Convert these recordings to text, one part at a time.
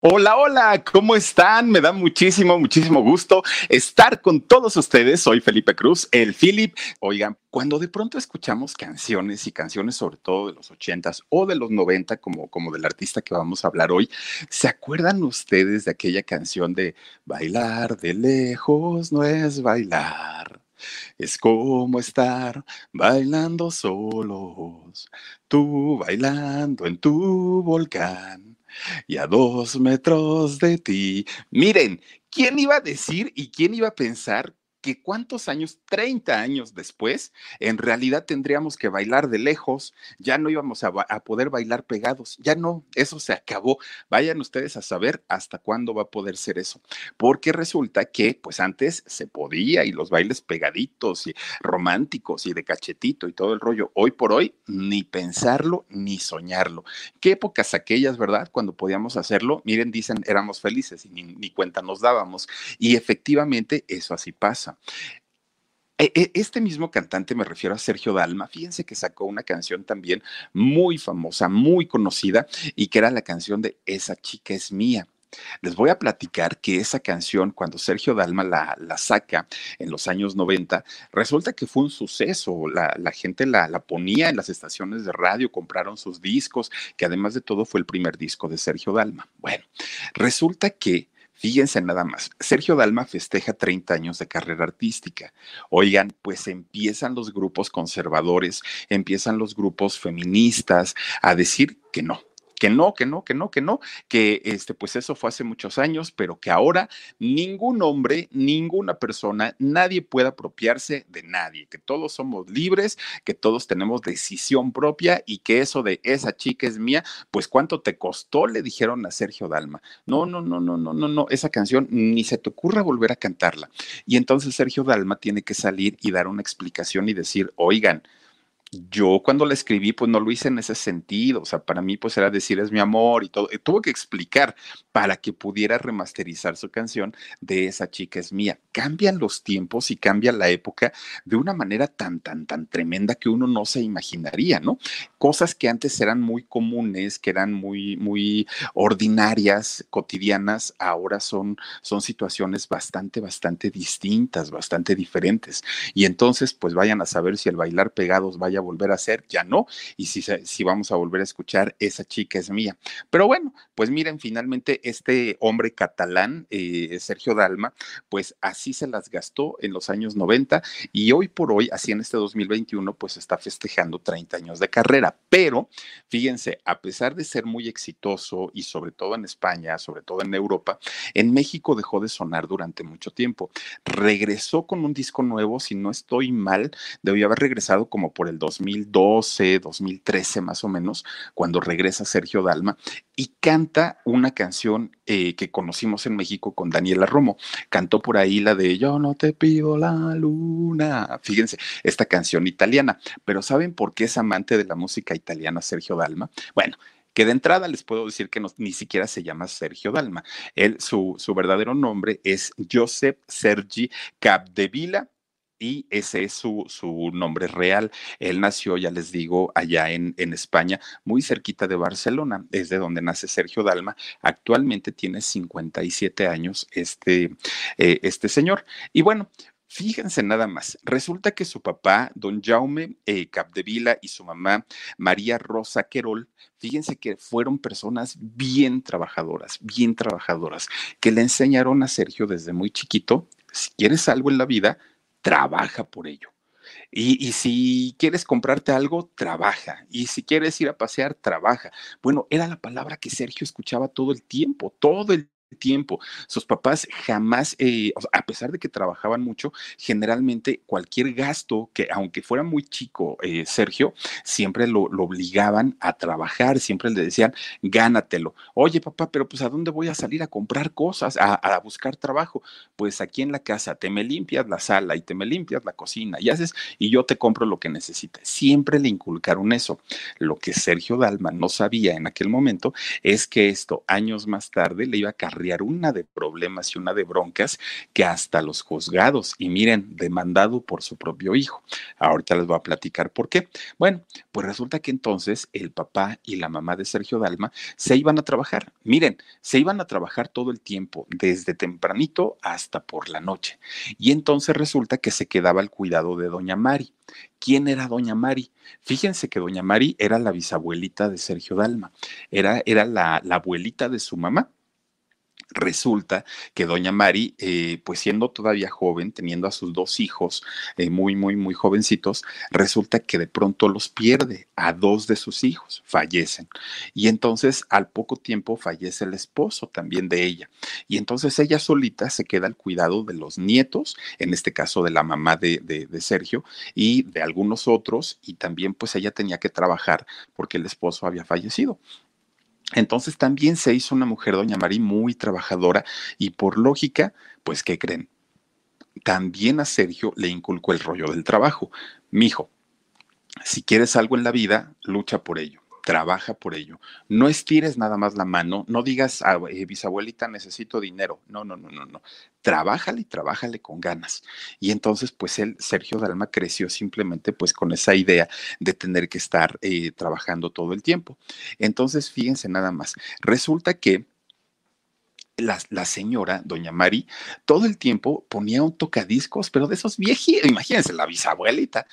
Hola, hola, ¿cómo están? Me da muchísimo, muchísimo gusto estar con todos ustedes. Soy Felipe Cruz, el Philip. Oigan, cuando de pronto escuchamos canciones y canciones sobre todo de los ochentas o de los noventa, como, como del artista que vamos a hablar hoy, ¿se acuerdan ustedes de aquella canción de Bailar de lejos no es bailar? Es como estar bailando solos, tú bailando en tu volcán y a dos metros de ti. Miren, ¿quién iba a decir y quién iba a pensar que cuántos años, 30 años después, en realidad tendríamos que bailar de lejos, ya no íbamos a, poder bailar pegados, ya no, eso se acabó. Vayan ustedes a saber hasta cuándo va a poder ser eso, porque resulta que pues antes se podía y los bailes pegaditos y románticos y de cachetito y todo el rollo, hoy por hoy ni pensarlo ni soñarlo. ¿Qué épocas aquellas, verdad? Cuando podíamos hacerlo, miren, dicen, éramos felices y ni cuenta nos dábamos. Y efectivamente eso así pasa. E, e, este mismo cantante, me refiero a Sergio Dalma, fíjense que sacó una canción también muy famosa, muy conocida, y que era la canción de Esa chica es mía. Les voy a platicar que esa canción, cuando Sergio Dalma la, la saca en los años 90, resulta que fue un suceso. La, la gente la, la, ponía en las estaciones de radio, compraron sus discos, que además de todo fue el primer disco de Sergio Dalma. Bueno, resulta que Fíjense nada más, Sergio Dalma festeja 30 años de carrera artística. Oigan, pues empiezan los grupos conservadores, empiezan los grupos feministas a decir que no, que no, que no, que no, que no, que este, pues eso fue hace muchos años, pero que ahora ningún hombre, ninguna persona, nadie puede apropiarse de nadie, que todos somos libres, que todos tenemos decisión propia y que eso de esa chica es mía, pues cuánto te costó, le dijeron a Sergio Dalma. No, no, no, no, no, no, no, esa canción ni se te ocurra volver a cantarla. Y entonces Sergio Dalma tiene que salir y dar una explicación y decir, oigan, yo cuando la escribí, pues no lo hice en ese sentido, o sea, para mí pues era decir es mi amor y todo, tuvo que explicar para que pudiera remasterizar su canción de esa chica es mía. Cambian los tiempos y cambia la época de una manera tan, tan, tan tremenda que uno no se imaginaría, ¿no? Cosas que antes eran muy comunes, que eran muy, muy ordinarias, cotidianas, ahora son, son situaciones bastante, bastante distintas, bastante diferentes. Y entonces, pues vayan a saber si el bailar pegados vaya volver a hacer, ya no, y si, si vamos a volver a escuchar, esa chica es mía. Pero bueno, pues miren, finalmente este hombre catalán, eh, Sergio Dalma, pues así se las gastó en los años 90 y hoy por hoy, así en este 2021, pues está festejando 30 años de carrera. Pero fíjense, a pesar de ser muy exitoso y sobre todo en España, sobre todo en Europa, en México dejó de sonar durante mucho tiempo. Regresó con un disco nuevo, si no estoy mal, debió haber regresado como por el 2012, 2013 más o menos, cuando regresa Sergio Dalma y canta una canción eh, que conocimos en México con Daniela Romo. Cantó por ahí la de Yo no te pido la luna. Fíjense, esta canción italiana. Pero ¿saben por qué es amante de la música italiana Sergio Dalma? Bueno, que de entrada les puedo decir que no, ni siquiera se llama Sergio Dalma. Él, su, su verdadero nombre es Josep Sergi Capdevila y ese es su, su, nombre real. Él nació, ya les digo, allá en, en, España, muy cerquita de Barcelona, es de donde nace Sergio Dalma. Actualmente tiene 57 años este, eh, este señor. Y bueno, Fíjense nada más, resulta que su papá, don Jaume eh, Capdevila, y su mamá, María Rosa Querol, fíjense que fueron personas bien trabajadoras, bien trabajadoras, que le enseñaron a Sergio desde muy chiquito, si quieres algo en la vida, trabaja por ello. Y, y, si quieres comprarte algo, trabaja. Y si quieres ir a pasear, trabaja. Bueno, era la palabra que Sergio escuchaba todo el tiempo, todo el tiempo. Sus papás jamás, eh, a pesar de que trabajaban mucho, generalmente cualquier gasto que, aunque fuera muy chico, eh, Sergio, siempre lo, obligaban a trabajar, siempre le decían, gánatelo. Oye, papá, pero pues ¿a dónde voy a salir a comprar cosas, a, buscar trabajo? Pues aquí en la casa, te me limpias la sala y te me limpias la cocina y haces, y yo te compro lo que necesites. Siempre le inculcaron eso. Lo que Sergio Dalma no sabía en aquel momento es que esto, años más tarde, le iba a cargar una de problemas y una de broncas que hasta los juzgados, y miren, demandado por su propio hijo. Ahorita les voy a platicar por qué. Bueno, pues resulta que entonces el papá y la mamá de Sergio Dalma se iban a trabajar. Miren, se iban a trabajar todo el tiempo, desde tempranito hasta por la noche. Y entonces resulta que se quedaba al cuidado de doña Mari. ¿Quién era doña Mari? Fíjense que doña Mari era la bisabuelita de Sergio Dalma, era, era la abuelita de su mamá Resulta que doña Mari, eh, pues siendo todavía joven, teniendo a sus dos hijos eh, muy, muy, muy jovencitos, resulta que de pronto los pierde a dos de sus hijos, fallecen. Y entonces al poco tiempo fallece el esposo también de ella. Y entonces ella solita se queda al cuidado de los nietos, en este caso de la mamá de, de Sergio y de algunos otros, y también pues ella tenía que trabajar porque el esposo había fallecido. Entonces también se hizo una mujer, doña María, muy trabajadora y por lógica, pues, ¿qué creen? También a Sergio le inculcó el rollo del trabajo. Mijo, si quieres algo en la vida, lucha por ello trabaja por ello. No estires nada más la mano, no digas, ah, eh, bisabuelita, necesito dinero. No, no, no, no, no. Trabájale y trabájale con ganas. Y entonces, pues él, Sergio Dalma, creció simplemente pues con esa idea de tener que estar eh, trabajando todo el tiempo. Entonces, fíjense nada más. Resulta que la, la, señora, doña Mari, todo el tiempo ponía un tocadiscos, pero de esos viejitos, imagínense, la bisabuelita,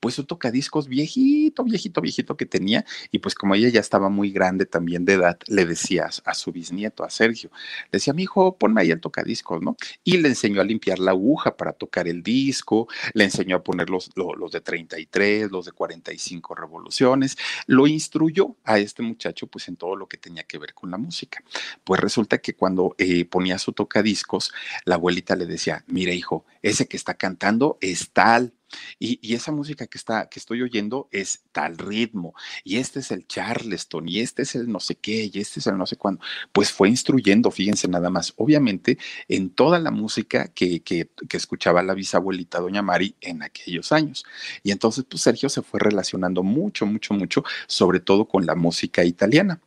pues un tocadiscos viejito, viejito, viejito que tenía, y pues como ella ya estaba muy grande también de edad, le decía a, su bisnieto, a Sergio, le decía, mi hijo, ponme ahí el tocadiscos, ¿no? Y le enseñó a limpiar la aguja para tocar el disco, le enseñó a poner los, los, de 33, los de 45 revoluciones, lo instruyó a este muchacho pues en todo lo que tenía que ver con la música. Pues resulta que cuando eh, ponía su tocadiscos, la abuelita le decía, mire hijo, ese que está cantando es tal, y, esa música que, está, que estoy oyendo es tal ritmo, y este es el Charleston, y este es el no sé qué, y este es el no sé cuándo. Pues fue instruyendo, fíjense nada más, obviamente en toda la música que, que, que escuchaba la bisabuelita doña Mari en aquellos años. Y entonces, pues Sergio se fue relacionando mucho, mucho, mucho, sobre todo con la música italiana.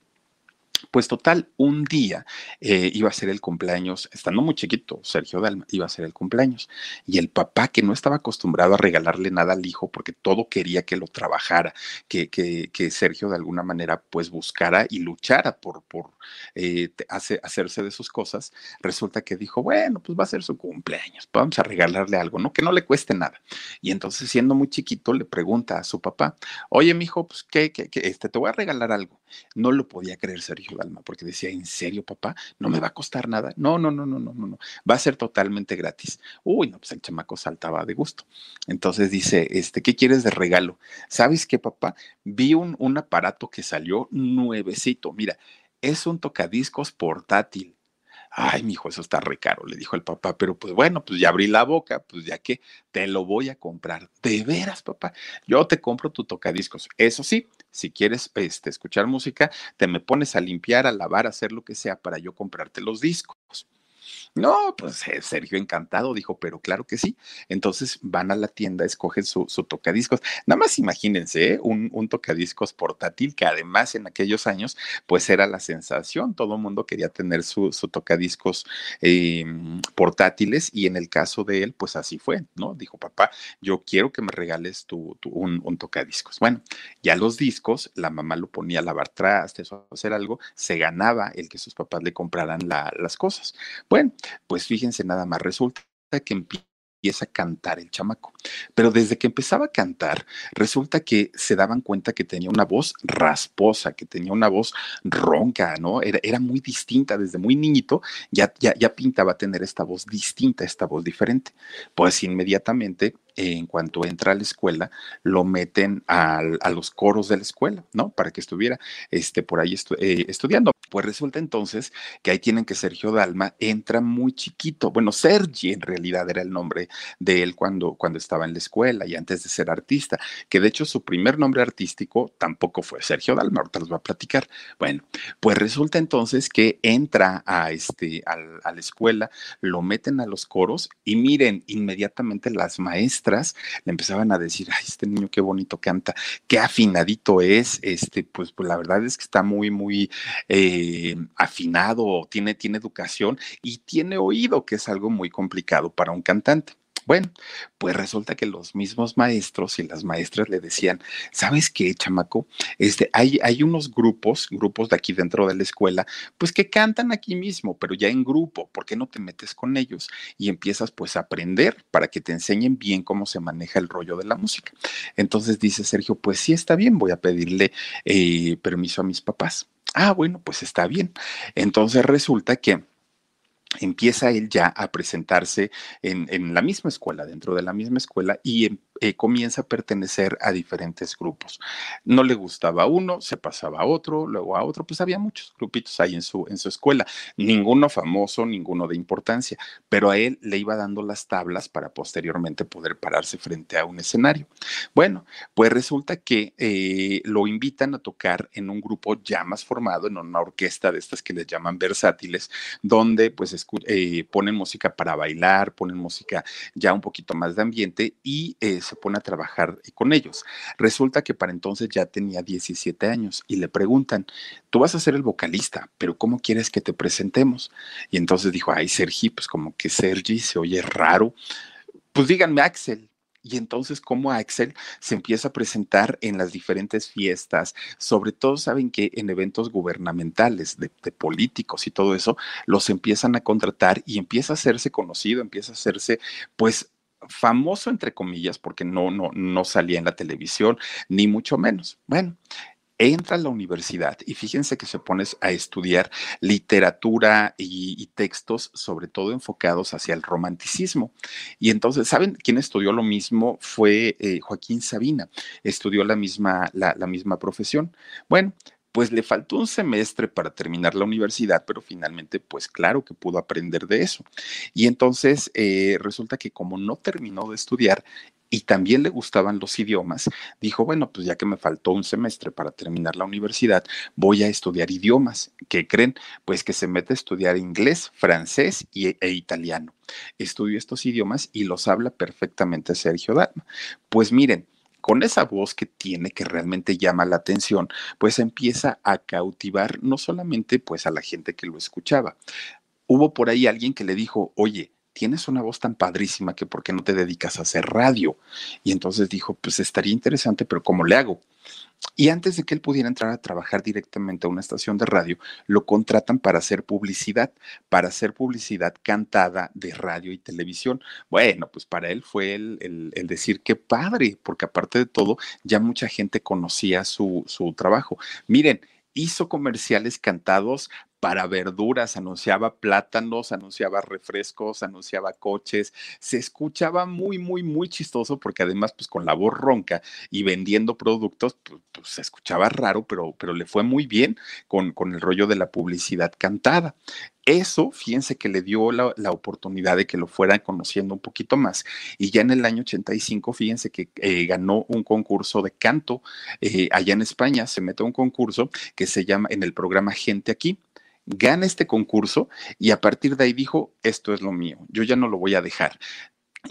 Pues total, un día eh, iba a ser el cumpleaños, estando muy chiquito, Sergio Dalma, iba a ser el cumpleaños. Y el papá, que no estaba acostumbrado a regalarle nada al hijo, porque todo quería que lo trabajara, que, que, que Sergio de alguna manera pues buscara y luchara por, por eh, hacerse de sus cosas, resulta que dijo, bueno, pues va a ser su cumpleaños, vamos a regalarle algo, ¿no? Que no le cueste nada. Y entonces, siendo muy chiquito, le pregunta a su papá, oye, mijo, pues, ¿qué, qué, qué? Este, te voy a regalar algo. No lo podía creer Sergio Dalma, porque decía, ¿en serio, papá? ¿No me va a costar nada? No, no, no, no, no, no, no. Va a ser totalmente gratis. Uy, no, pues el chamaco saltaba de gusto. Entonces dice, este, ¿qué quieres de regalo? ¿Sabes qué, papá? Vi un, un aparato que salió nuevecito. Mira, es un tocadiscos portátil. Ay, mi hijo, eso está re caro, le dijo el papá, pero pues bueno, pues ya abrí la boca, pues ya que te lo voy a comprar. De veras, papá, yo te compro tu tocadiscos. Eso sí, si quieres este, escuchar música, te me pones a limpiar, a lavar, a hacer lo que sea para yo comprarte los discos. No, pues eh, Sergio encantado dijo, pero claro que sí. Entonces van a la tienda, escogen su, tocadiscos. Nada más imagínense, ¿eh? un, tocadiscos portátil que además en aquellos años pues era la sensación. Todo el mundo quería tener su, tocadiscos em, portátiles y en el caso de él pues así fue, ¿no? Dijo, papá, yo quiero que me regales tu, un, tocadiscos. Bueno, ya los discos, la mamá lo ponía a lavar trastes o hacer algo, se ganaba el que sus papás le compraran las cosas. Bueno, pues fíjense nada más, resulta que empieza a cantar el chamaco. Pero desde que empezaba a cantar, resulta que se daban cuenta que tenía una voz rasposa, que tenía una voz ronca, ¿no? Era, era muy distinta, desde muy niñito ya, ya, ya pintaba tener esta voz distinta, esta voz diferente. Pues inmediatamente en cuanto entra a la escuela, lo meten a los coros de la escuela, ¿no? Para que estuviera este, por ahí eh, estudiando. Pues resulta entonces que ahí tienen que Sergio Dalma entra muy chiquito. Bueno, Sergi en realidad era el nombre de él cuando, cuando estaba en la escuela y antes de ser artista, que de hecho su primer nombre artístico tampoco fue Sergio Dalma, ahorita les voy a platicar. Bueno, pues resulta entonces que entra a, este, a la escuela, lo meten a los coros y miren, inmediatamente las maestras le empezaban a decir, ay, este niño qué bonito canta, qué afinadito es, este, pues, pues la verdad es que está muy, muy eh, afinado, tiene, tiene educación y tiene oído, que es algo muy complicado para un cantante. Bueno, pues resulta que los mismos maestros y las maestras le decían, ¿sabes qué, chamaco? Este, hay, hay unos grupos, grupos de aquí dentro de la escuela, pues que cantan aquí mismo, pero ya en grupo, ¿por qué no te metes con ellos? Y empiezas pues a aprender para que te enseñen bien cómo se maneja el rollo de la música. Entonces dice Sergio, pues sí está bien, voy a pedirle eh, permiso a mis papás. Ah, bueno, pues está bien. Entonces resulta que empieza él ya a presentarse en, la misma escuela, dentro de la misma escuela, y em, eh, comienza a pertenecer a diferentes grupos. No le gustaba uno, se pasaba a otro, luego a otro, pues había muchos grupitos ahí en su, en su escuela, ninguno famoso, ninguno de importancia, pero a él le iba dando las tablas para posteriormente poder pararse frente a un escenario. Bueno, pues resulta que eh, lo invitan a tocar en un grupo ya más formado, en una orquesta de estas que les llaman versátiles, donde pues eh, ponen música para bailar, ponen música ya un poquito más de ambiente y se pone a trabajar con ellos. Resulta que para entonces ya tenía 17 años y le preguntan, tú vas a ser el vocalista, pero ¿cómo quieres que te presentemos? Y entonces dijo, ay, Sergi, pues como que Sergi se oye raro. Pues díganme Axel, y entonces, como Axel se empieza a presentar en las diferentes fiestas, sobre todo saben que en eventos gubernamentales de, de, políticos y todo eso, los empiezan a contratar y empieza a hacerse conocido, empieza a hacerse, pues, famoso entre comillas, porque no, no, no salía en la televisión, ni mucho menos. Bueno, entra a la universidad y fíjense que se pone a estudiar literatura y, y, textos, sobre todo enfocados hacia el romanticismo. Y entonces, ¿saben quién estudió lo mismo? Fue eh, Joaquín Sabina, estudió la misma, la, la misma profesión. Bueno, pues le faltó un semestre para terminar la universidad, pero finalmente, pues claro que pudo aprender de eso. Y entonces eh, resulta que como no terminó de estudiar y también le gustaban los idiomas, dijo, bueno, pues ya que me faltó un semestre para terminar la universidad, voy a estudiar idiomas. ¿Qué creen? Pues que se mete a estudiar inglés, francés y, e italiano. Estudió estos idiomas y los habla perfectamente Sergio Dalma. Pues miren, con esa voz que tiene que realmente llama la atención, pues empieza a cautivar no solamente pues a la gente que lo escuchaba. Hubo por ahí alguien que le dijo, oye, tienes una voz tan padrísima que por qué no te dedicas a hacer radio. Y entonces dijo, pues estaría interesante, pero ¿cómo le hago? Y antes de que él pudiera entrar a trabajar directamente a una estación de radio, lo contratan para hacer publicidad, para hacer publicidad cantada de radio y televisión. Bueno, pues para él fue el, el, decir qué padre, porque aparte de todo, ya mucha gente conocía su, su trabajo. Miren, hizo comerciales cantados para verduras, anunciaba plátanos, anunciaba refrescos, anunciaba coches, se escuchaba muy, muy, muy chistoso porque además, pues con la voz ronca y vendiendo productos, pues, se escuchaba raro, pero, pero le fue muy bien con, con el rollo de la publicidad cantada. Eso, fíjense que le dio la, la, oportunidad de que lo fueran conociendo un poquito más. Y ya en el año 85, fíjense que eh, ganó un concurso de canto eh, allá en España, se mete a un concurso que se llama en el programa Gente aquí gana este concurso y a partir de ahí dijo, esto es lo mío, yo ya no lo voy a dejar.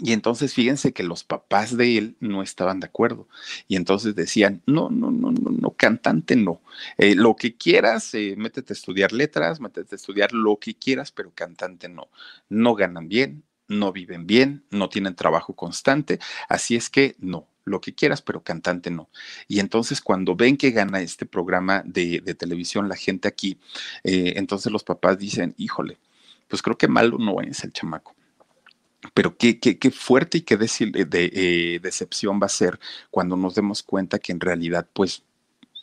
Y entonces fíjense que los papás de él no estaban de acuerdo. Y entonces decían, no, no, no, no, no, cantante no. Eh, lo que quieras, eh, métete a estudiar letras, métete a estudiar lo que quieras, pero cantante no. No ganan bien, no viven bien, no tienen trabajo constante. Así es que no, lo que quieras, pero cantante no. Y entonces cuando ven que gana este programa de, televisión la gente aquí, eh, entonces los papás dicen, híjole, pues creo que malo no es el chamaco. Pero qué, qué, qué fuerte y qué de, eh, decepción va a ser cuando nos demos cuenta que en realidad, pues,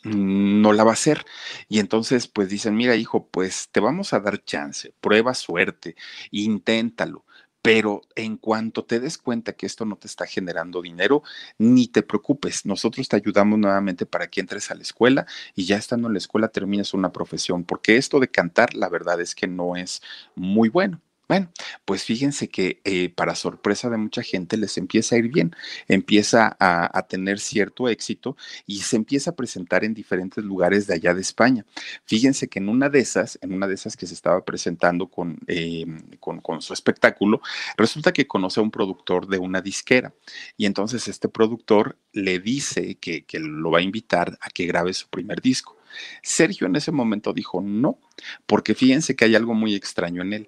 no la va a hacer. Y entonces, pues dicen, mira, hijo, pues te vamos a dar chance, prueba suerte, inténtalo pero en cuanto te des cuenta que esto no te está generando dinero, ni te preocupes, nosotros te ayudamos nuevamente para que entres a la escuela y ya estando en la escuela termines una profesión, porque esto de cantar, la verdad es que no es muy bueno. Bueno, pues fíjense que eh, para sorpresa de mucha gente les empieza a ir bien, empieza a, tener cierto éxito y se empieza a presentar en diferentes lugares de allá de España. Fíjense que en una de esas, en una de esas que se estaba presentando con, eh, con, su espectáculo, resulta que conoce a un productor de una disquera y entonces este productor le dice que, que lo va a invitar a que grabe su primer disco. Sergio en ese momento dijo no, porque fíjense que hay algo muy extraño en él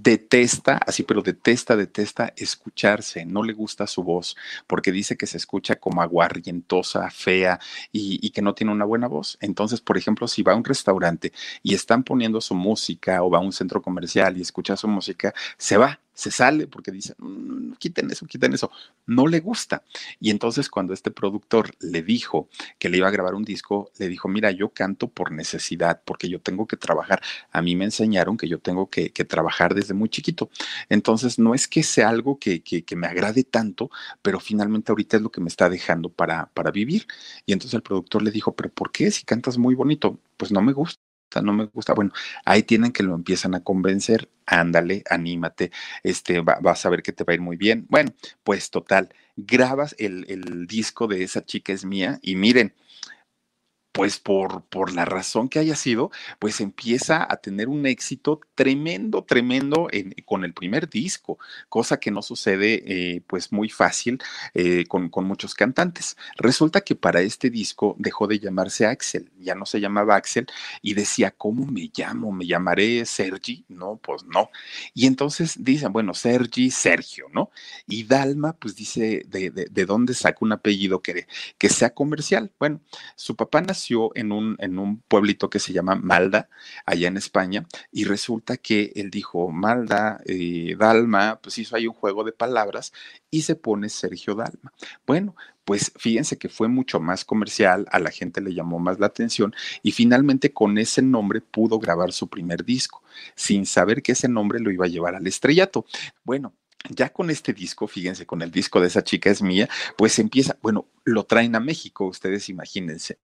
detesta, así, pero detesta, detesta escucharse, no le gusta su voz, porque dice que se escucha como aguarrientosa, fea y, que no tiene una buena voz. Entonces, por ejemplo, si va a un restaurante y están poniendo su música o va a un centro comercial y escucha su música, se va, se sale porque dice, quiten eso, quiten eso, no le gusta. Y entonces cuando este productor le dijo que le iba a grabar un disco, le dijo, mira, yo canto por necesidad, porque yo tengo que trabajar. A mí me enseñaron que yo tengo que, trabajar desde muy chiquito. Entonces no es que sea algo que, que, me agrade tanto, pero finalmente ahorita es lo que me está dejando para, para vivir. Y entonces el productor le dijo, pero ¿por qué si cantas muy bonito? Pues no me gusta no me gusta. Bueno, ahí tienen que lo empiezan a convencer. Ándale, anímate, este, vas a ver que te va a ir muy bien. Bueno, pues total, grabas el, el disco de esa chica es mía y miren, pues por, por la razón que haya sido, pues empieza a tener un éxito tremendo, tremendo con el primer disco, cosa que no sucede eh, pues muy fácil eh, con, con, muchos cantantes. Resulta que para este disco dejó de llamarse Axel, ya no se llamaba Axel y decía, ¿cómo me llamo? ¿Me llamaré Sergi? No, pues no. Y entonces dicen, bueno, Sergi, Sergio, ¿no? Y Dalma, pues dice, ¿de, de, dónde saca un apellido que, que sea comercial? Bueno, su papá nació en un, en un pueblito que se llama Malda, allá en España, y resulta que él dijo Malda, eh, Dalma, pues hizo ahí un juego de palabras y se pone Sergio Dalma. Bueno, pues fíjense que fue mucho más comercial, a la gente le llamó más la atención y finalmente con ese nombre pudo grabar su primer disco, sin saber que ese nombre lo iba a llevar al estrellato. Bueno, ya con este disco, fíjense, con el disco de esa chica es mía, pues empieza, bueno, lo traen a México, ustedes imagínense.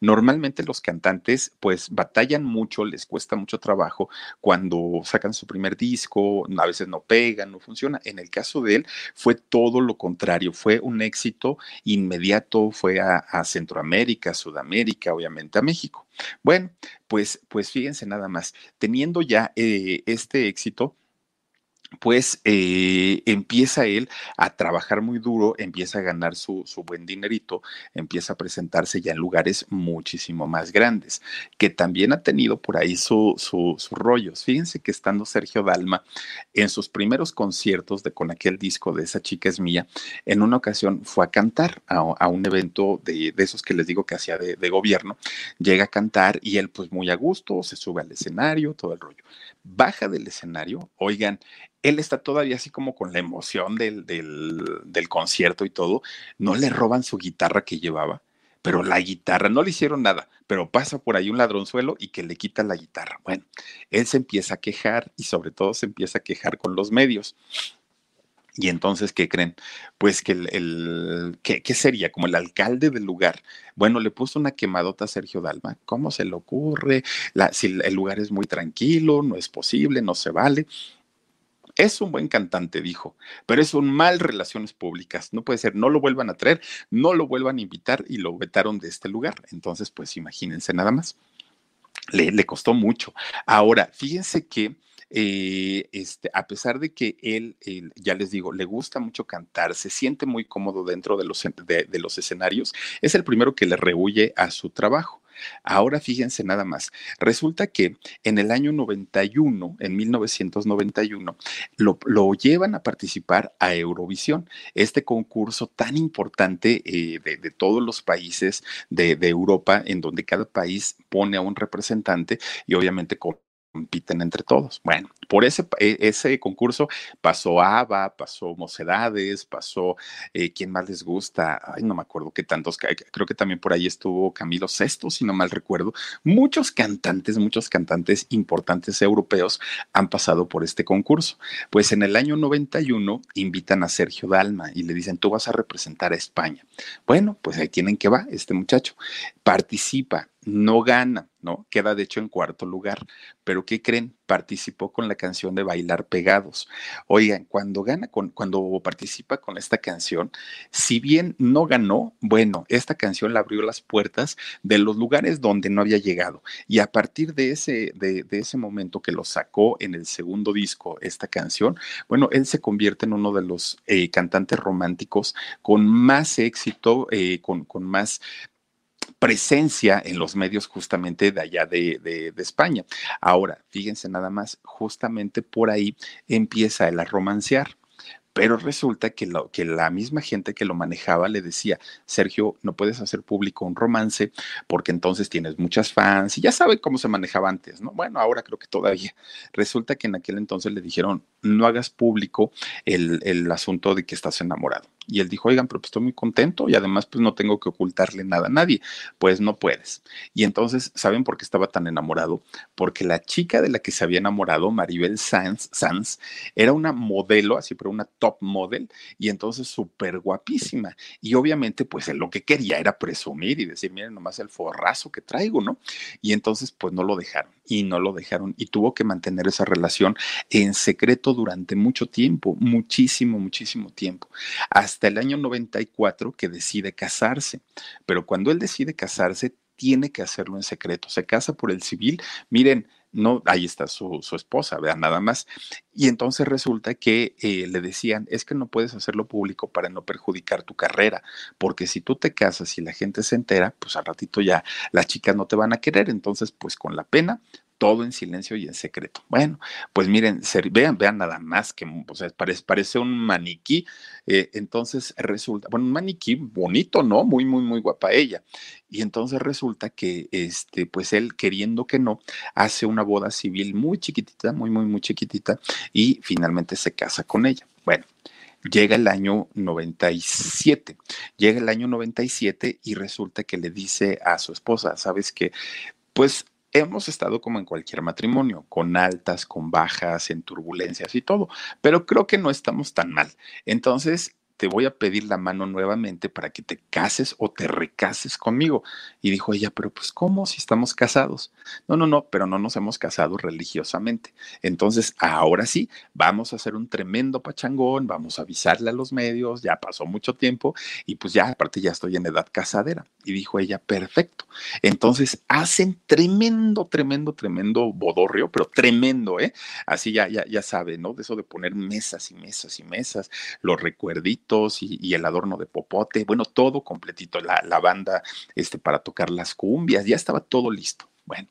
Normalmente los cantantes pues batallan mucho, les cuesta mucho trabajo cuando sacan su primer disco, a veces no pegan, no funciona. En el caso de él fue todo lo contrario, fue un éxito inmediato, fue a, Centroamérica, Sudamérica, obviamente a México. Bueno, pues, pues fíjense nada más, teniendo ya eh, este éxito, pues eh, empieza él a trabajar muy duro, empieza a ganar su, buen dinerito, empieza a presentarse ya en lugares muchísimo más grandes, que también ha tenido por ahí sus rollos. Fíjense que estando Sergio Dalma en sus primeros conciertos de con aquel disco de Esa chica es mía, en una ocasión fue a cantar a, un evento de, esos que les digo que hacía de, de gobierno, llega a cantar y él pues muy a gusto, se sube al escenario, todo el rollo. Baja del escenario, oigan, él está todavía así como con la emoción del, del, concierto y todo, no le roban su guitarra que llevaba, pero la guitarra, no le hicieron nada, pero pasa por ahí un ladronzuelo y que le quita la guitarra. Bueno, él se empieza a quejar y sobre todo se empieza a quejar con los medios. Y entonces, ¿qué creen? Pues que el, ¿qué, sería? Como el alcalde del lugar. Bueno, le puso una quemadota a Sergio Dalma. ¿Cómo se le ocurre? Si el lugar es muy tranquilo, no es posible, no se vale. Es un buen cantante, dijo, pero es un mal relaciones públicas. No puede ser, no lo vuelvan a traer, no lo vuelvan a invitar y lo vetaron de este lugar. Entonces, pues imagínense nada más. Le, le costó mucho. Ahora, fíjense que eh, este, a pesar de que él, ya les digo, le gusta mucho cantar, se siente muy cómodo dentro de los, de los escenarios, es el primero que le rehuye a su trabajo. Ahora fíjense nada más, resulta que en el año 91, en 1991, lo, lo llevan a participar a Eurovisión, este concurso tan importante eh, de, todos los países de, de Europa, en donde cada país pone a un representante y obviamente con compiten entre todos. Bueno, por ese, e, ese concurso pasó ABBA, pasó Mocedades, pasó, eh, ¿quién más les gusta? Ay, no me acuerdo qué tantos, creo que también por ahí estuvo Camilo Sesto, si no mal recuerdo. Muchos cantantes, muchos cantantes importantes europeos han pasado por este concurso. Pues en el año 91 invitan a Sergio Dalma y le dicen, tú vas a representar a España. Bueno, pues ahí tienen que va este muchacho. Participa, no gana ¿no? Queda de hecho en cuarto lugar. Pero ¿qué creen? Participó con la canción de Bailar Pegados. Oigan, cuando gana, con, cuando participa con esta canción, si bien no ganó, bueno, esta canción le abrió las puertas de los lugares donde no había llegado. Y a partir de ese, de, ese momento que lo sacó en el segundo disco, esta canción, bueno, él se convierte en uno de los eh, cantantes románticos con más éxito, eh, con, con más presencia en los medios justamente de allá de, España. Ahora, fíjense nada más, justamente por ahí empieza él a romancear. Pero resulta que, lo, que la misma gente que lo manejaba le decía, Sergio, no puedes hacer público un romance porque entonces tienes muchas fans y ya sabe cómo se manejaba antes, ¿no? Bueno, ahora creo que todavía. Resulta que en aquel entonces le dijeron, no hagas público el, el asunto de que estás enamorado. Y él dijo, oigan, pero pues estoy muy contento y además pues no tengo que ocultarle nada a nadie. Pues no puedes. Y entonces, ¿saben por qué estaba tan enamorado? Porque la chica de la que se había enamorado, Maribel Sanz, Sanz era una modelo, así, pero una top model, y entonces súper guapísima. Y obviamente, pues él lo que quería era presumir y decir, miren nomás el forrazo que traigo, ¿no? Y entonces, pues no lo dejaron y no lo dejaron y tuvo que mantener esa relación en secreto durante mucho tiempo, muchísimo, muchísimo tiempo, hasta el año 94 que decide casarse. Pero cuando él decide casarse, tiene que hacerlo en secreto. Se casa por el civil. Miren, no, ahí está su, esposa, vean nada más. Y entonces resulta que eh, le decían, es que no puedes hacerlo público para no perjudicar tu carrera, porque si tú te casas y la gente se entera, pues al ratito ya las chicas no te van a querer, entonces pues con la pena todo en silencio y en secreto. Bueno, pues miren, vean, vean nada más que, o sea, parece, parece un maniquí. Eh, entonces resulta, bueno, un maniquí bonito, ¿no? Muy, muy, muy guapa ella. Y entonces resulta que, este, pues él, queriendo que no, hace una boda civil muy chiquitita, muy, muy, muy chiquitita, y finalmente se casa con ella. Bueno. Llega el año 97, llega el año 97 y resulta que le dice a su esposa, sabes que, pues hemos estado como en cualquier matrimonio, con altas, con bajas, en turbulencias y todo, pero creo que no estamos tan mal. Entonces, te voy a pedir la mano nuevamente para que te cases o te recases conmigo. Y dijo ella, pero pues ¿cómo si estamos casados? No, no, no, pero no nos hemos casado religiosamente. Entonces, ahora sí, vamos a hacer un tremendo pachangón, vamos a avisarle a los medios, ya pasó mucho tiempo y pues ya, aparte ya estoy en edad casadera. Y dijo ella, perfecto. Entonces, hacen tremendo, tremendo, tremendo bodorrio, pero tremendo, ¿eh? Así ya, ya, ya sabe, ¿no? De eso de poner mesas y mesas y mesas, los recuerditos y, el adorno de popote, bueno, todo completito, la, la banda este, para tocar las cumbias, ya estaba todo listo. Bueno,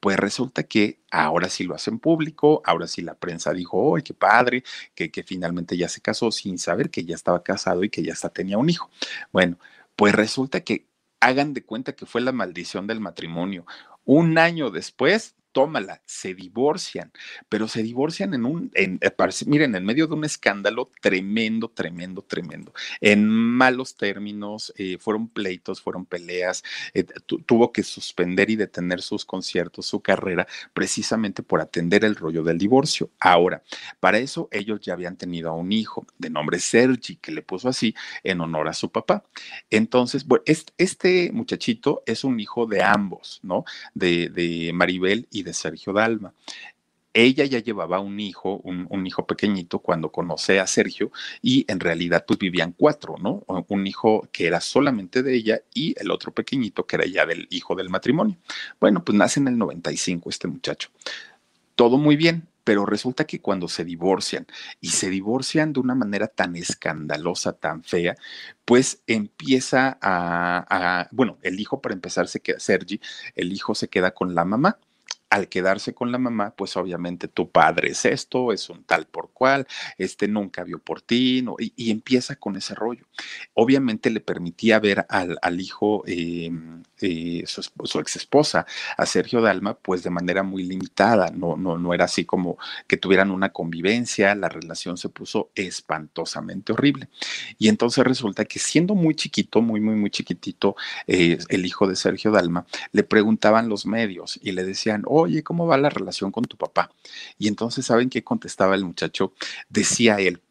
pues resulta que ahora sí lo hacen público, ahora sí la prensa dijo, ¡ay, qué padre! Que, que finalmente ya se casó sin saber que ya estaba casado y que ya hasta tenía un hijo. Bueno, pues resulta que hagan de cuenta que fue la maldición del matrimonio. Un año después, tómala, se divorcian, pero se divorcian en un, en, eh, miren, en medio de un escándalo tremendo, tremendo, tremendo, en malos términos, eh, fueron pleitos, fueron peleas, eh, tuvo que suspender y detener sus conciertos, su carrera, precisamente por atender el rollo del divorcio. Ahora, para eso ellos ya habían tenido a un hijo de nombre Sergi, que le puso así en honor a su papá. Entonces, bueno, este, muchachito es un hijo de ambos, ¿no? De, de Maribel y de Sergio Dalma. Ella ya llevaba un hijo, un, hijo pequeñito cuando conoce a Sergio y en realidad pues vivían cuatro, ¿no? Un hijo que era solamente de ella y el otro pequeñito que era ya del hijo del matrimonio. Bueno, pues nace en el 95 este muchacho. Todo muy bien, pero resulta que cuando se divorcian y se divorcian de una manera tan escandalosa, tan fea, pues empieza a, a bueno, el hijo para empezar se queda, Sergi, el hijo se queda con la mamá al quedarse con la mamá, pues obviamente tu padre es esto, es un tal por cual, este nunca vio por ti, ¿no? y, empieza con ese rollo. Obviamente le permitía ver al, hijo, em, eh, su, ex esposa, a Sergio Dalma, pues de manera muy limitada, no, no, no era así como que tuvieran una convivencia, la relación se puso espantosamente horrible. Y entonces resulta que siendo muy chiquito, muy, muy, muy chiquitito, eh, el hijo de Sergio Dalma, le preguntaban los medios y le decían, oh, oye, ¿cómo va la relación con tu papá? Y entonces, ¿saben qué contestaba el muchacho? Decía él,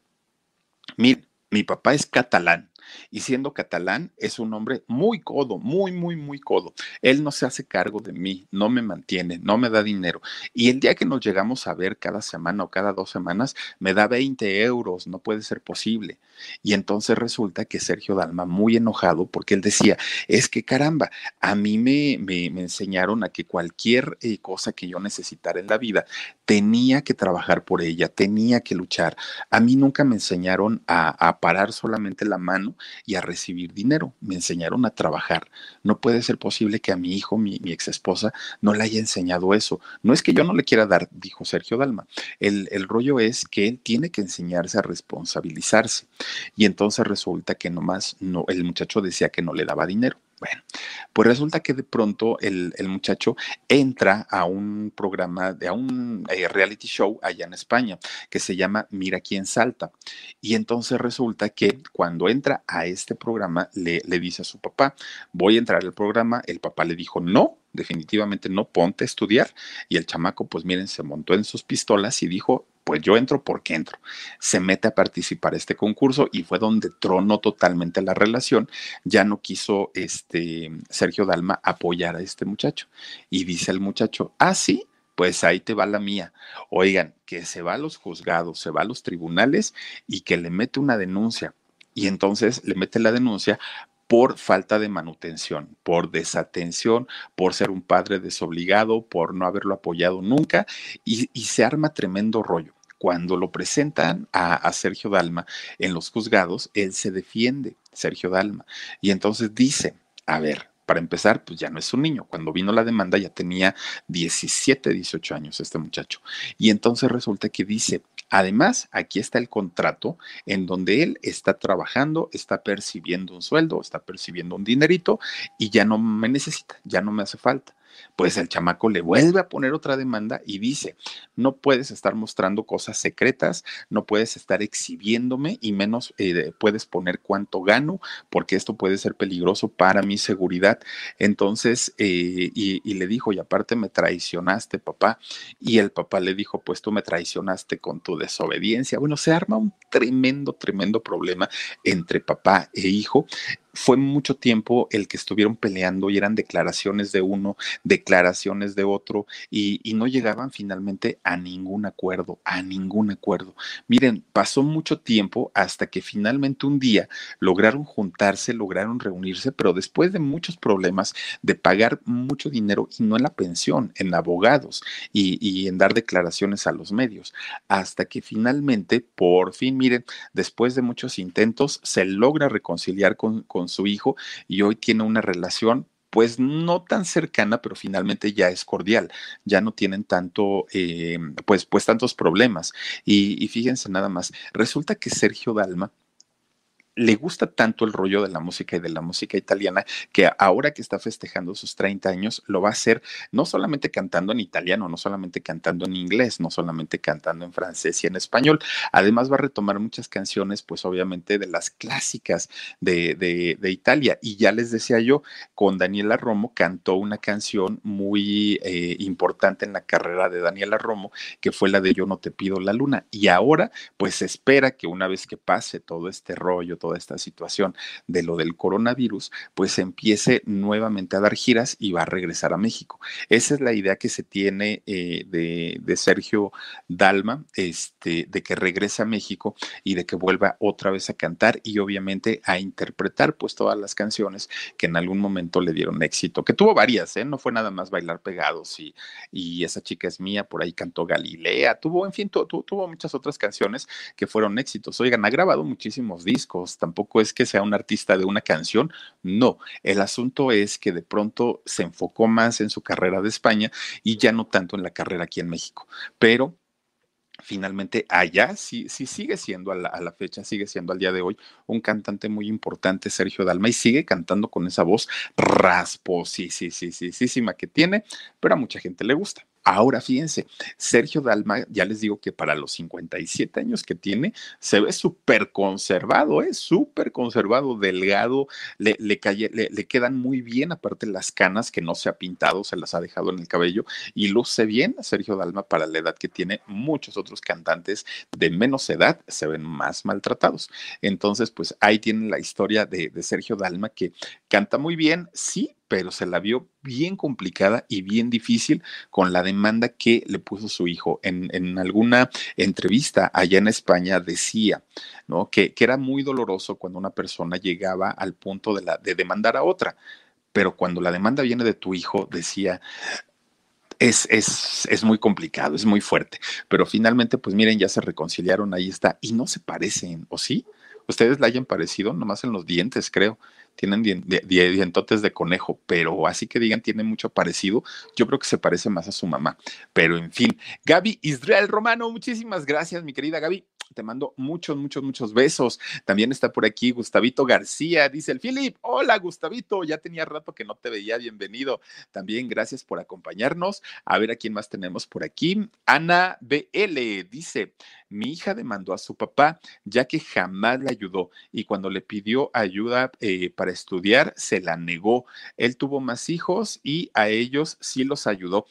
mi, mi papá es catalán Y siendo catalán, es un hombre muy codo, muy, muy, muy codo. Él no se hace cargo de mí, no me mantiene, no me da dinero. Y el día que nos llegamos a ver cada semana o cada dos semanas, me da 20 euros, no puede ser posible. Y entonces resulta que Sergio Dalma, muy enojado, porque él decía, es que caramba, a mí me, me, enseñaron a que cualquier eh, cosa que yo necesitara en la vida, tenía que trabajar por ella, tenía que luchar. A mí nunca me enseñaron a, a parar solamente la mano y a recibir dinero, me enseñaron a trabajar. No puede ser posible que a mi hijo, mi, mi ex esposa, no le haya enseñado eso. No es que yo no le quiera dar, dijo Sergio Dalma. El, el rollo es que él tiene que enseñarse a responsabilizarse. Y entonces resulta que nomás no, el muchacho decía que no le daba dinero. Bueno, pues resulta que de pronto el, muchacho entra a un programa, a un eh, reality show allá en España que se llama Mira quién salta. Y entonces resulta que cuando entra a este programa le, le dice a su papá, voy a entrar al programa. El papá le dijo, no, definitivamente no, ponte a estudiar. Y el chamaco, pues miren, se montó en sus pistolas y dijo, pues yo entro porque entro. Se mete a participar este concurso y fue donde tronó totalmente la relación. Ya no quiso este Sergio Dalma apoyar a este muchacho. Y dice el muchacho, ah, sí, pues ahí te va la mía. Oigan, que se va a los juzgados, se va a los tribunales y que le mete una denuncia. Y entonces le mete la denuncia por falta de manutención, por desatención, por ser un padre desobligado, por no haberlo apoyado nunca, y, se arma tremendo rollo. Cuando lo presentan a, Sergio Dalma en los juzgados, él se defiende, Sergio Dalma, y entonces dice, a ver, para empezar, pues ya no es un niño. Cuando vino la demanda ya tenía 17, 18 años este muchacho. Y entonces resulta que dice, además, aquí está el contrato en donde él está trabajando, está percibiendo un sueldo, está percibiendo un dinerito y ya no me necesita, ya no me hace falta pues el chamaco le vuelve a poner otra demanda y dice, no puedes estar mostrando cosas secretas, no puedes estar exhibiéndome y menos eh, puedes poner cuánto gano, porque esto puede ser peligroso para mi seguridad. Entonces, eh, y, y le dijo, y aparte me traicionaste, papá. Y el papá le dijo, pues tú me traicionaste con tu desobediencia. Bueno, se arma un tremendo, tremendo problema entre papá e hijo fue mucho tiempo el que estuvieron peleando y eran declaraciones de uno, declaraciones de otro y, no llegaban finalmente a ningún acuerdo, a ningún acuerdo. Miren, pasó mucho tiempo hasta que finalmente un día lograron juntarse, lograron reunirse, pero después de muchos problemas de pagar mucho dinero y no en la pensión, en abogados y, y en dar declaraciones a los medios, hasta que finalmente, por fin, miren, después de muchos intentos, se logra reconciliar con su hijo y hoy tiene una relación pues no tan cercana, pero finalmente ya es cordial, ya no tienen tanto, eh, pues, pues tantos problemas. Y, y, fíjense nada más, resulta que Sergio Dalma le gusta tanto el rollo de la música y de la música italiana que ahora que está festejando sus 30 años lo va a hacer no solamente cantando en italiano, no solamente cantando en inglés, no solamente cantando en francés y en español, además va a retomar muchas canciones pues obviamente de las clásicas de, de, Italia. Y ya les decía yo, con Daniela Romo cantó una canción muy eh, importante en la carrera de Daniela Romo que fue la de Yo no te pido la luna. Y ahora pues espera que una vez que pase todo este rollo, toda esta situación de lo del coronavirus, pues empiece nuevamente a dar giras y va a regresar a México. Esa es la idea que se tiene eh, de, Sergio Dalma, este, de que regrese a México y de que vuelva otra vez a cantar y obviamente a interpretar pues todas las canciones que en algún momento le dieron éxito, que tuvo varias, ¿eh? no fue nada más bailar pegados y, y esa chica es mía, por ahí cantó Galilea, tuvo, en fin, tuvo muchas otras canciones que fueron éxitos. Oigan, ha grabado muchísimos discos, tampoco es que sea un artista de una canción, no, el asunto es que de pronto se enfocó más en su carrera de España y ya no tanto en la carrera aquí en México, pero finalmente allá sí, sí sigue siendo a la, fecha, sigue siendo al día de hoy un cantante muy importante, Sergio Dalma, y sigue cantando con esa voz rasposísima que tiene, pero a mucha gente le gusta. Ahora fíjense, Sergio Dalma, ya les digo que para los 57 años que tiene, se ve súper conservado, es ¿eh? súper conservado, delgado, le, le, le, quedan muy bien, aparte las canas que no se ha pintado, se las ha dejado en el cabello y luce bien Sergio Dalma para la edad que tiene. Muchos otros cantantes de menos edad se ven más maltratados. Entonces, pues ahí tienen la historia de, de Sergio Dalma que canta muy bien, sí, pero se la vio bien complicada y bien difícil con la demanda que le puso su hijo. En, alguna entrevista allá en España decía ¿no? que, era muy doloroso cuando una persona llegaba al punto de, la, de demandar a otra, pero cuando la demanda viene de tu hijo, decía, es, es, es, muy complicado, es muy fuerte. Pero finalmente, pues miren, ya se reconciliaron, ahí está, y no se parecen, ¿o sí? Ustedes la hayan parecido, nomás en los dientes, creo tienen dientotes de conejo, pero así que digan, tiene mucho parecido, yo creo que se parece más a su mamá. Pero en fin, Gaby Israel Romano, muchísimas gracias, mi querida Gaby. Te mando muchos, muchos, muchos besos. También está por aquí Gustavito García, dice el Philip. Hola, Gustavito, ya tenía rato que no te veía, bienvenido. También gracias por acompañarnos. A ver a quién más tenemos por aquí. Ana BL dice, mi hija demandó a su papá ya que jamás le ayudó y cuando le pidió ayuda eh, para estudiar se la negó. Él tuvo más hijos y a ellos sí los ayudó.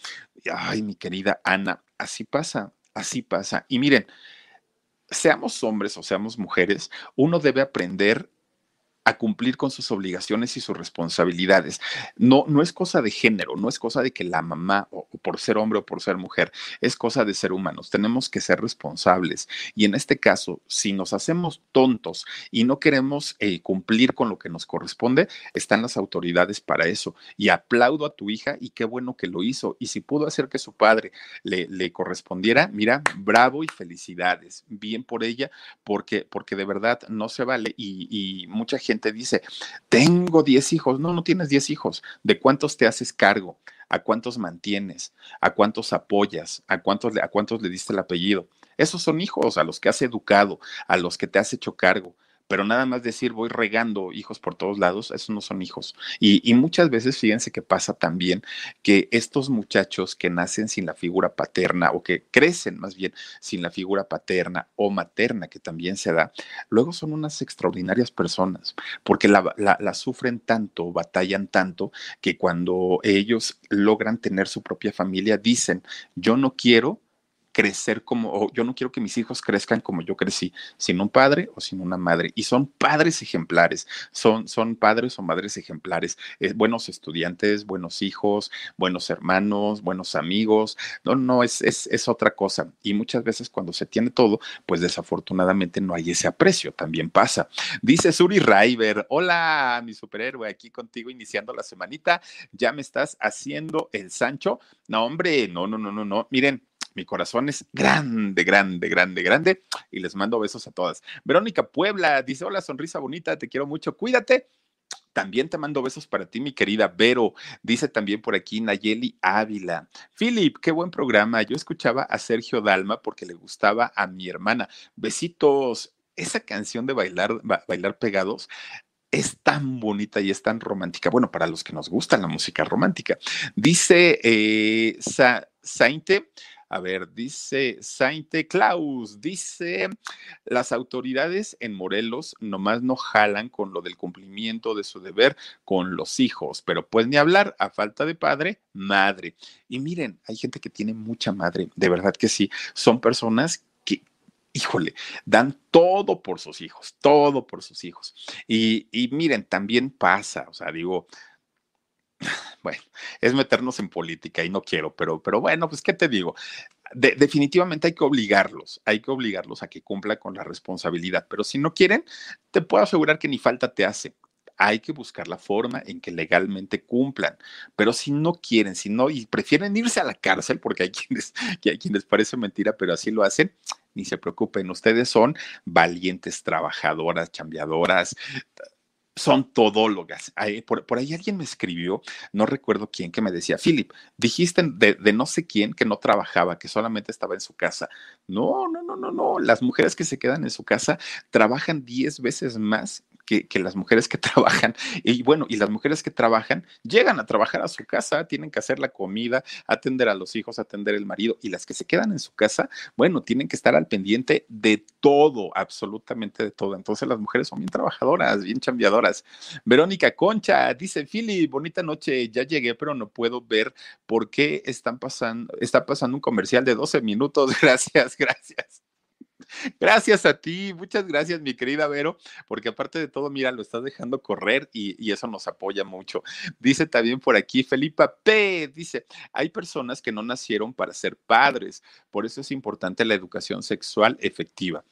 Ay, mi querida Ana, así pasa, así pasa. Y miren, seamos hombres o seamos mujeres, uno debe aprender a cumplir con sus obligaciones y sus responsabilidades. No, no es cosa de género, no es cosa de que la mamá, o, por ser hombre o por ser mujer, es cosa de ser humanos. Tenemos que ser responsables. Y en este caso, si nos hacemos tontos y no queremos eh, cumplir con lo que nos corresponde, están las autoridades para eso. Y aplaudo a tu hija y qué bueno que lo hizo. Y si pudo hacer que su padre le, le correspondiera, mira, bravo y felicidades. Bien por ella, porque, porque de verdad no se vale. Y, y mucha gente te dice, tengo 10 hijos. No, no tienes 10 hijos. ¿De cuántos te haces cargo? ¿A cuántos mantienes? ¿A cuántos apoyas? ¿A cuántos, ¿A cuántos le diste el apellido? Esos son hijos a los que has educado, a los que te has hecho cargo pero nada más decir voy regando hijos por todos lados, esos no son hijos. Y, muchas veces, fíjense que pasa también que estos muchachos que nacen sin la figura paterna o que crecen más bien sin la figura paterna o materna que también se da, luego son unas extraordinarias personas porque la, la sufren tanto, batallan tanto, que cuando ellos logran tener su propia familia, dicen, yo no quiero crecer como, yo no quiero que mis hijos crezcan como yo crecí, sin un padre o sin una madre. Y son padres ejemplares, son, son padres o madres ejemplares, eh, buenos estudiantes, buenos hijos, buenos hermanos, buenos amigos. No, no, es, es, es otra cosa. Y muchas veces cuando se tiene todo, pues desafortunadamente no hay ese aprecio, también pasa. Dice Suri River, hola, mi superhéroe, aquí contigo iniciando la semanita, ya me estás haciendo el Sancho. No, hombre, no, no, no, no, no. Miren, mi corazón es grande, grande, grande, grande. Y les mando besos a todas. Verónica Puebla dice: Hola, sonrisa bonita, te quiero mucho, cuídate. También te mando besos para ti, mi querida Vero. Dice también por aquí Nayeli Ávila. Philip, qué buen programa. Yo escuchaba a Sergio Dalma porque le gustaba a mi hermana. Besitos. Esa canción de bailar, bailar pegados es tan bonita y es tan romántica. Bueno, para los que nos gusta la música romántica. Dice eh, Sainte, a ver, dice Sainte Claus, dice, las autoridades en Morelos nomás no jalan con lo del cumplimiento de su deber con los hijos, pero pues ni hablar, a falta de padre, madre. Y miren, hay gente que tiene mucha madre, de verdad que sí, son personas que híjole, dan todo por sus hijos, todo por sus hijos. Y, y, miren, también pasa, o sea, digo, bueno, es meternos en política y no quiero, pero, pero bueno, pues, ¿qué te digo? definitivamente hay que obligarlos, hay que obligarlos a que cumplan con la responsabilidad, pero si no quieren, te puedo asegurar que ni falta te hace. Hay que buscar la forma en que legalmente cumplan, pero si no quieren, si no y prefieren irse a la cárcel, porque hay quienes, que hay quienes parece mentira, pero así lo hacen, ni se preocupen, ustedes son valientes, trabajadoras, chambeadoras, son todólogas. Por, ahí alguien me escribió, no recuerdo quién, que me decía, Philip, dijiste de, de, no sé quién que no trabajaba, que solamente estaba en su casa. No, no, no, no, no. Las mujeres que se quedan en su casa trabajan 10 veces más que, las mujeres que trabajan, y bueno, y las mujeres que trabajan llegan a trabajar a su casa, tienen que hacer la comida, atender a los hijos, atender el marido, y las que se quedan en su casa, bueno, tienen que estar al pendiente de todo, absolutamente de todo. Entonces las mujeres son bien trabajadoras, bien chambeadoras. Verónica Concha dice, Fili, bonita noche, ya llegué, pero no puedo ver por qué están pasando, está pasando un comercial de 12 minutos. Gracias, gracias. Gracias a ti, muchas gracias, mi querida Vero, porque aparte de todo, mira, lo estás dejando correr y, eso nos apoya mucho. Dice también por aquí Felipa P. Dice: hay personas que no nacieron para ser padres, por eso es importante la educación sexual efectiva.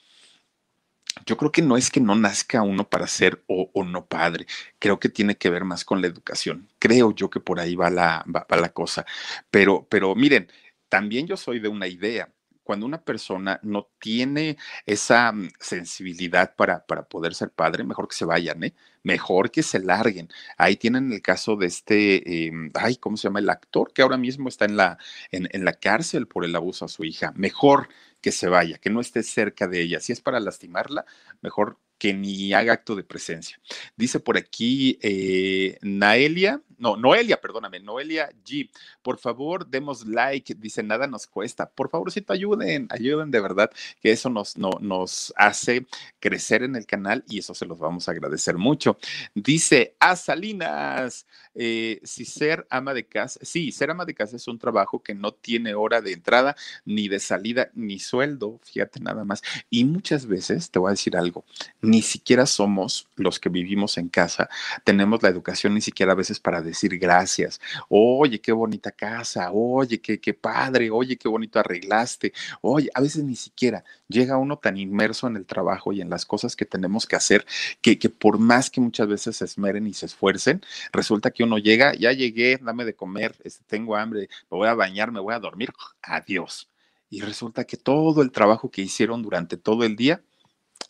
Yo creo que no es que no nazca uno para ser o, no padre, creo que tiene que ver más con la educación. Creo yo que por ahí va la, va la cosa. Pero, pero miren, también yo soy de una idea cuando una persona no tiene esa mm, sensibilidad para, para poder ser padre, mejor que se vayan, ¿eh? Mejor que se larguen. Ahí tienen el caso de este, em, ay, ¿cómo se llama? El actor que ahora mismo está en la, en, en la cárcel por el abuso a su hija. Mejor que se vaya, que no esté cerca de ella. Si es para lastimarla, mejor que ni haga acto de presencia. Dice por aquí eh, Naelia, no, Noelia, perdóname, Noelia G. Por favor, demos like. Dice, nada nos cuesta. Por favor, si te ayuden, ayuden de verdad, que eso nos, no, nos hace crecer en el canal y eso se los vamos a agradecer mucho. Dice, a Salinas, eh, si ser ama de casa, sí, ser ama de casa es un trabajo que no tiene hora de entrada, ni de salida, ni sueldo, fíjate nada más. Y muchas veces, te voy a decir algo, ni siquiera somos los que vivimos en casa, tenemos la educación ni siquiera a veces para decir gracias. Oye, qué bonita casa, oye, qué, qué padre, oye, qué bonito arreglaste. Oye, a veces ni siquiera llega uno tan inmerso en el trabajo y en las cosas que tenemos que hacer que, que por más que muchas veces se esmeren y se esfuercen, resulta que uno llega, ya llegué, dame de comer, este, tengo hambre, me voy a bañar, me voy a dormir, adiós. Y resulta que todo el trabajo que hicieron durante todo el día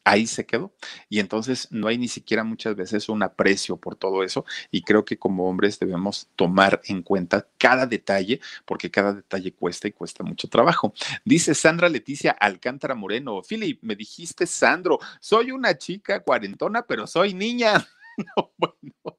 ahí se quedó. Y entonces no hay ni siquiera muchas veces un aprecio por todo eso. Y creo que como hombres debemos tomar en cuenta cada detalle, porque cada detalle cuesta y cuesta mucho trabajo. Dice Sandra Leticia Alcántara Moreno, Philip, me dijiste Sandro, soy una chica cuarentona, pero soy niña. no, bueno.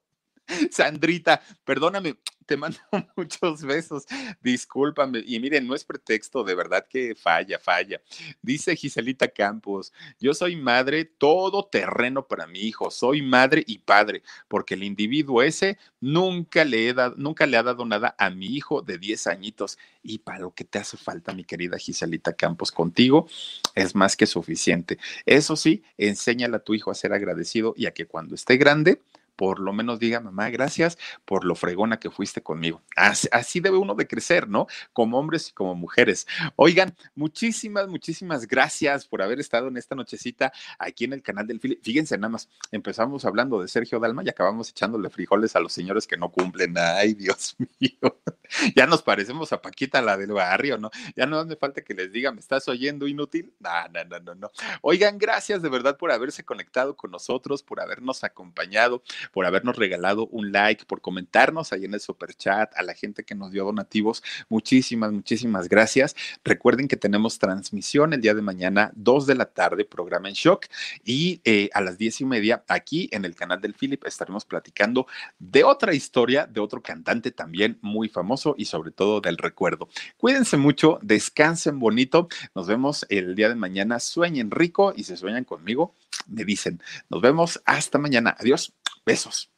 Sandrita, perdóname, te mando muchos besos. Discúlpame. Y miren, no es pretexto, de verdad que falla, falla. Dice Giselita Campos, yo soy madre todo terreno para mi hijo, soy madre y padre, porque el individuo ese nunca le, he dado, nunca le ha dado nada a mi hijo de 10 añitos. Y para lo que te hace falta, mi querida Giselita Campos, contigo es más que suficiente. Eso sí, enséñale a tu hijo a ser agradecido y a que cuando esté grande, por lo menos diga, mamá, gracias por lo fregona que fuiste conmigo. Así, debe uno de crecer, ¿no? Como hombres y como mujeres. Oigan, muchísimas, muchísimas gracias por haber estado en esta nochecita aquí en el canal del Philip. Fíjense nada más, empezamos hablando de Sergio Dalma y acabamos echándole frijoles a los señores que no cumplen. Ay, Dios mío. Ya nos parecemos a Paquita, la del barrio, ¿no? Ya no me falta que les diga, ¿me estás oyendo inútil? No, no, no, no, no. Oigan, gracias de verdad por haberse conectado con nosotros, por habernos acompañado, por habernos regalado un like, por comentarnos ahí en el super chat, a la gente que nos dio donativos. Muchísimas, muchísimas gracias. Recuerden que tenemos transmisión el día de mañana, 2 de la tarde, programa en shock. Y eh, a las diez y media, aquí en el canal del Philip, estaremos platicando de otra historia, de otro cantante también muy famoso y sobre todo del recuerdo. Cuídense mucho, descansen bonito. Nos vemos el día de mañana. Sueñen rico y si sueñan conmigo, me dicen. Nos vemos hasta mañana. Adiós. Besos.